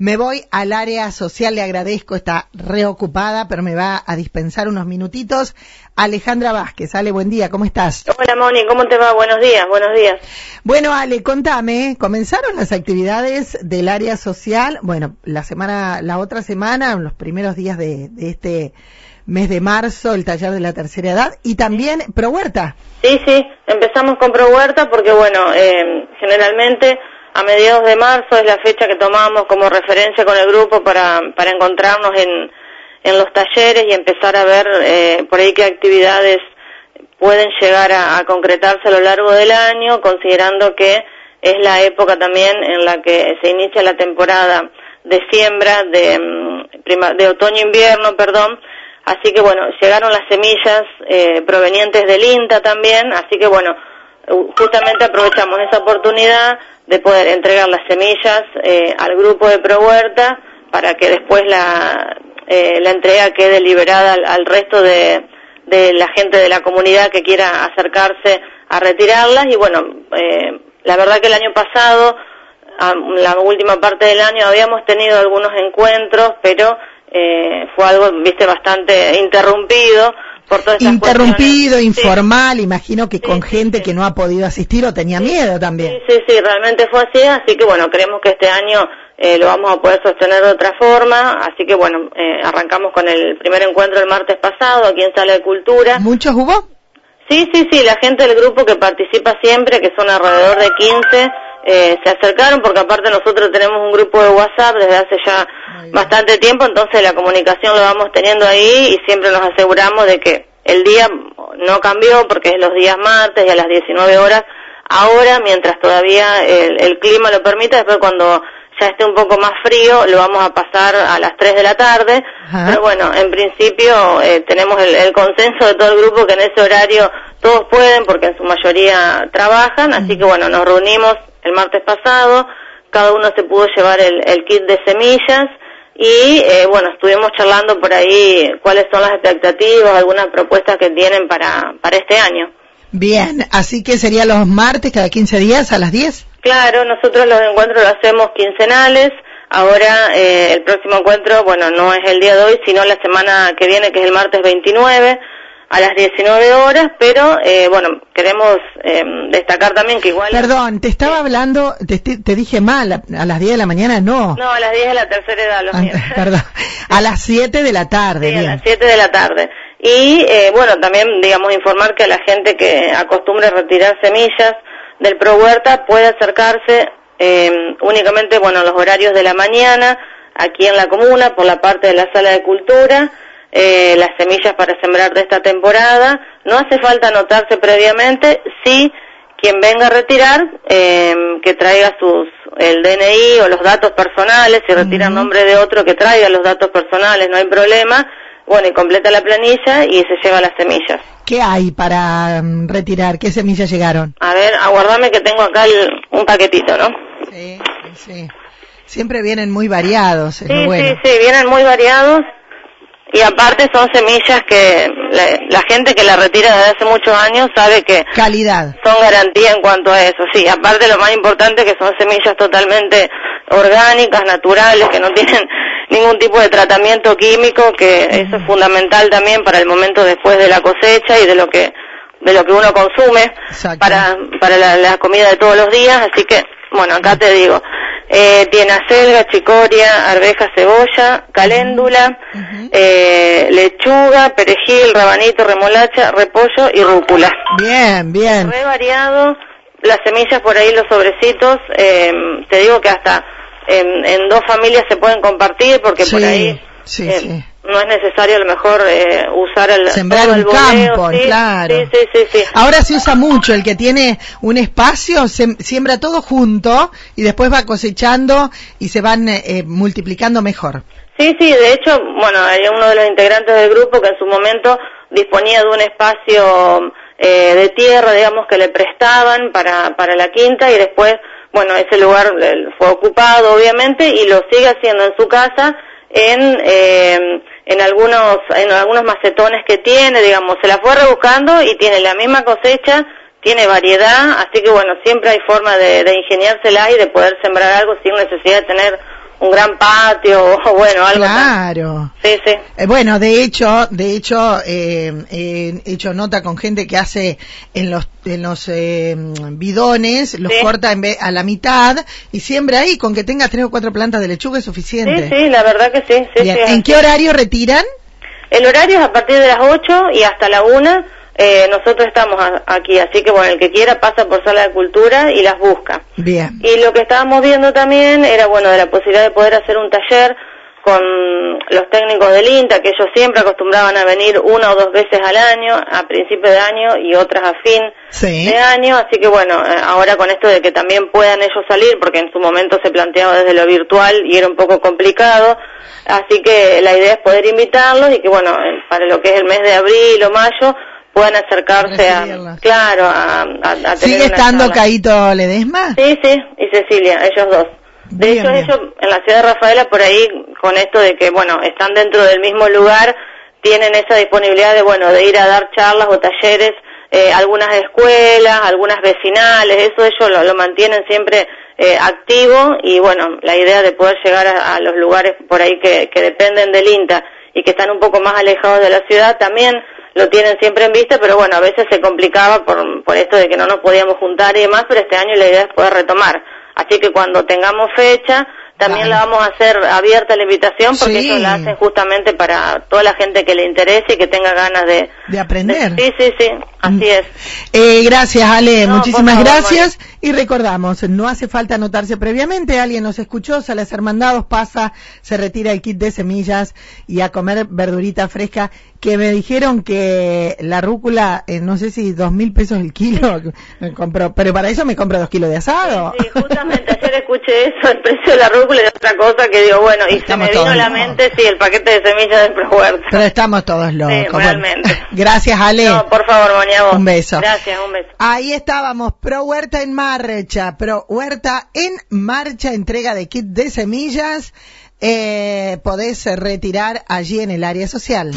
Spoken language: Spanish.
Me voy al área social, le agradezco, está reocupada, pero me va a dispensar unos minutitos. Alejandra Vázquez, Ale, buen día, ¿cómo estás? Hola Moni, ¿cómo te va? Buenos días, buenos días. Bueno, Ale, contame, ¿comenzaron las actividades del área social? Bueno, la semana, la otra semana, los primeros días de, este mes de marzo, el taller de la tercera edad, y también Pro Huerta. Sí, sí, empezamos con Pro Huerta porque, bueno, eh, generalmente a mediados de marzo es la fecha que tomamos como referencia con el grupo para, para encontrarnos en, en los talleres y empezar a ver eh, por ahí qué actividades pueden llegar a, concretarse a lo largo del año, considerando que es la época también en la que se inicia la temporada de siembra de, mm, de otoño-invierno, perdón. Así que bueno, llegaron las semillas eh, provenientes del INTA también, así que bueno, justamente aprovechamos esa oportunidad de poder entregar las semillas eh, al grupo de Pro Huerta para que después la, eh, la entrega quede liberada al, resto de, de, la gente de la comunidad que quiera acercarse a retirarlas. Y bueno, eh, la verdad que el año pasado, la última parte del año, habíamos tenido algunos encuentros, pero fue algo, viste, bastante interrumpido Interrumpido, informal, imagino que con gente que no ha podido asistir o tenía miedo también. Sí, sí, sí, realmente fue así, así que bueno, creemos que este año eh, lo vamos a poder sostener de otra forma, así que bueno, eh, arrancamos con el primer encuentro el martes pasado aquí en Sala de Cultura. ¿Muchos hubo? Sí, sí, sí, la gente del grupo que participa siempre, que son alrededor de 15, eh, se acercaron porque aparte nosotros tenemos un grupo de WhatsApp desde hace ya bastante tiempo, entonces la comunicación lo vamos teniendo ahí y siempre nos aseguramos de que el día no cambió porque es los días martes y a las 19 horas. Ahora, mientras todavía el, clima lo permite, después cuando ya esté un poco más frío, lo vamos a pasar a las 3 de la tarde. Pero bueno, en principio eh, tenemos el, el, consenso de todo el grupo que en ese horario todos pueden porque en su mayoría trabajan. Así que bueno, nos reunimos el martes pasado, cada uno se pudo llevar el, el kit de semillas y eh, bueno, estuvimos charlando por ahí cuáles son las expectativas, algunas propuestas que tienen para, para este año. Bien, así que sería los martes cada 15 días a las 10. Claro, nosotros los encuentros los hacemos quincenales. Ahora eh, el próximo encuentro, bueno, no es el día de hoy, sino la semana que viene, que es el martes 29 a las 19 horas, pero eh, bueno, queremos eh, destacar también que igual... Perdón, te estaba hablando, te, dije mal, a, las 10 de la mañana no. No, a las 10 de la tercera edad, los ah, Perdón, a las 7 de la tarde. Sí, a las 7 de la tarde. Y eh, bueno, también, digamos, informar que a la gente que acostumbre a retirar semillas del Pro Huerta puede acercarse únicamente, bueno, los horarios de la mañana, aquí en la comuna, por la parte de la sala de cultura, eh, las semillas para sembrar de esta temporada. No hace falta anotarse previamente, sí quien venga a retirar, eh, que traiga sus el DNI o los datos personales, si retira en nombre de otro, que traiga los datos personales, no hay problema. Bueno, y completa la planilla y se lleva las semillas. ¿Qué hay para mm, retirar? ¿Qué semillas llegaron? A ver, aguardame que tengo acá un paquetito, ¿no? Sí, sí. Siempre vienen muy variados. sí, sí, sí, vienen muy variados. Y aparte son semillas que la, gente que la retira desde hace muchos años sabe que calidad son garantía en cuanto a eso. Sí, aparte lo más importante que son semillas totalmente orgánicas, naturales, que no tienen ningún tipo de tratamiento químico, que eso es fundamental también para el momento después de la cosecha y de lo que de lo que uno consume para para la, la comida de todos los días. Así que bueno, acá te digo, eh, tiene acelga, chicoria, arveja, cebolla, caléndula, eh, lechuga, perejil, rabanito, remolacha, repollo y rúcula. Bien, bien. Re variado, las semillas por ahí, los sobrecitos, eh, te digo que hasta en, dos familias se pueden compartir porque por ahí... Sí, eh, sí no es necesario a lo mejor eh, usar el sembrar un campo, claro. Sí, sí, Ahora se usa mucho el que tiene un espacio, siembra todo junto y después va cosechando y se van eh, eh, multiplicando mejor. Sí, sí, de hecho, bueno, hay uno de los integrantes del grupo que en su momento disponía de un espacio de tierra, digamos, que le prestaban para, para la quinta y después, bueno, ese lugar fue ocupado, obviamente, y lo sigue haciendo en su casa en eh, en algunos en algunos macetones que tiene, digamos, se la fue rebuscando y tiene la misma cosecha, tiene variedad, así que bueno, siempre hay forma de, de ingeniársela y de poder sembrar algo sin necesidad de tener un gran patio o bueno, algo. Claro. Sí, sí. Eh, bueno, de hecho, de hecho, eh, he hecho nota con gente que hace en los en los eh, bidones, los corta en vez, a la mitad y siembra ahí, con que tenga tres o cuatro plantas de lechuga es suficiente. Sí, sí, la verdad que sí. sí, sí ¿En qué horario retiran? El horario es a partir de las 8 y hasta la 1 eh, nosotros estamos aquí, así que bueno, el que quiera pasa por Sala de Cultura y las busca. Bien. Y lo que estábamos viendo también era, bueno, de la posibilidad de poder hacer un taller con los técnicos del INTA, que ellos siempre acostumbraban a venir una o dos veces al año, a principio de año y otras a fin de año, así que bueno, eh, ahora con esto de que también puedan ellos salir, porque en su momento se planteaba desde lo virtual y era un poco complicado, así que la idea es poder invitarlos y que bueno, para lo que es el mes de abril o mayo, puedan acercarse a, claro, a, a, ¿Sigue estando Caito Ledesma? Sí, sí, y Cecilia, ellos dos. De hecho, ellos en la ciudad de Rafaela, por ahí, con esto de que, bueno, están dentro del mismo lugar, tienen esa disponibilidad de, bueno, de ir a dar charlas o talleres, eh, algunas escuelas, algunas vecinales, eso ellos lo, lo mantienen siempre eh, activo y, bueno, la idea de poder llegar a, los lugares por ahí que, que dependen del INTA y que están un poco más alejados de la ciudad, también lo tienen siempre en vista, pero bueno, a veces se complicaba por, por esto de que no nos podíamos juntar y demás, pero este año la idea es poder retomar. Así que cuando tengamos fecha, también la vamos a hacer abierta la invitación porque ellos la hacen justamente para toda la gente que le interese y que tenga ganas de, de aprender. sí, sí, sí, así mm. es. Eh, gracias, Ale, muchísimas gracias. Y recordamos, no hace falta anotarse previamente, alguien nos escuchó, Salas Hermandados pasa, se retira el kit de semillas y a comer verdurita fresca que me dijeron que la rúcula, eh, no sé si dos mil pesos el kilo, me compro, pero para eso me compro dos kilos de asado. Sí, justamente ayer escuché eso, el precio de la rúcula es otra cosa que digo, bueno, y se me vino a la mente, sí, el paquete de semillas del ProHuerta. Pero estamos todos locos. Sí, realmente. Gracias, Ale. No, por favor, Monia, Un beso. Gracias, un beso. Ahí estábamos, Pro Huerta en marcha, Pro Huerta en marcha, entrega de kit de semillas, eh, podés retirar allí en el área social.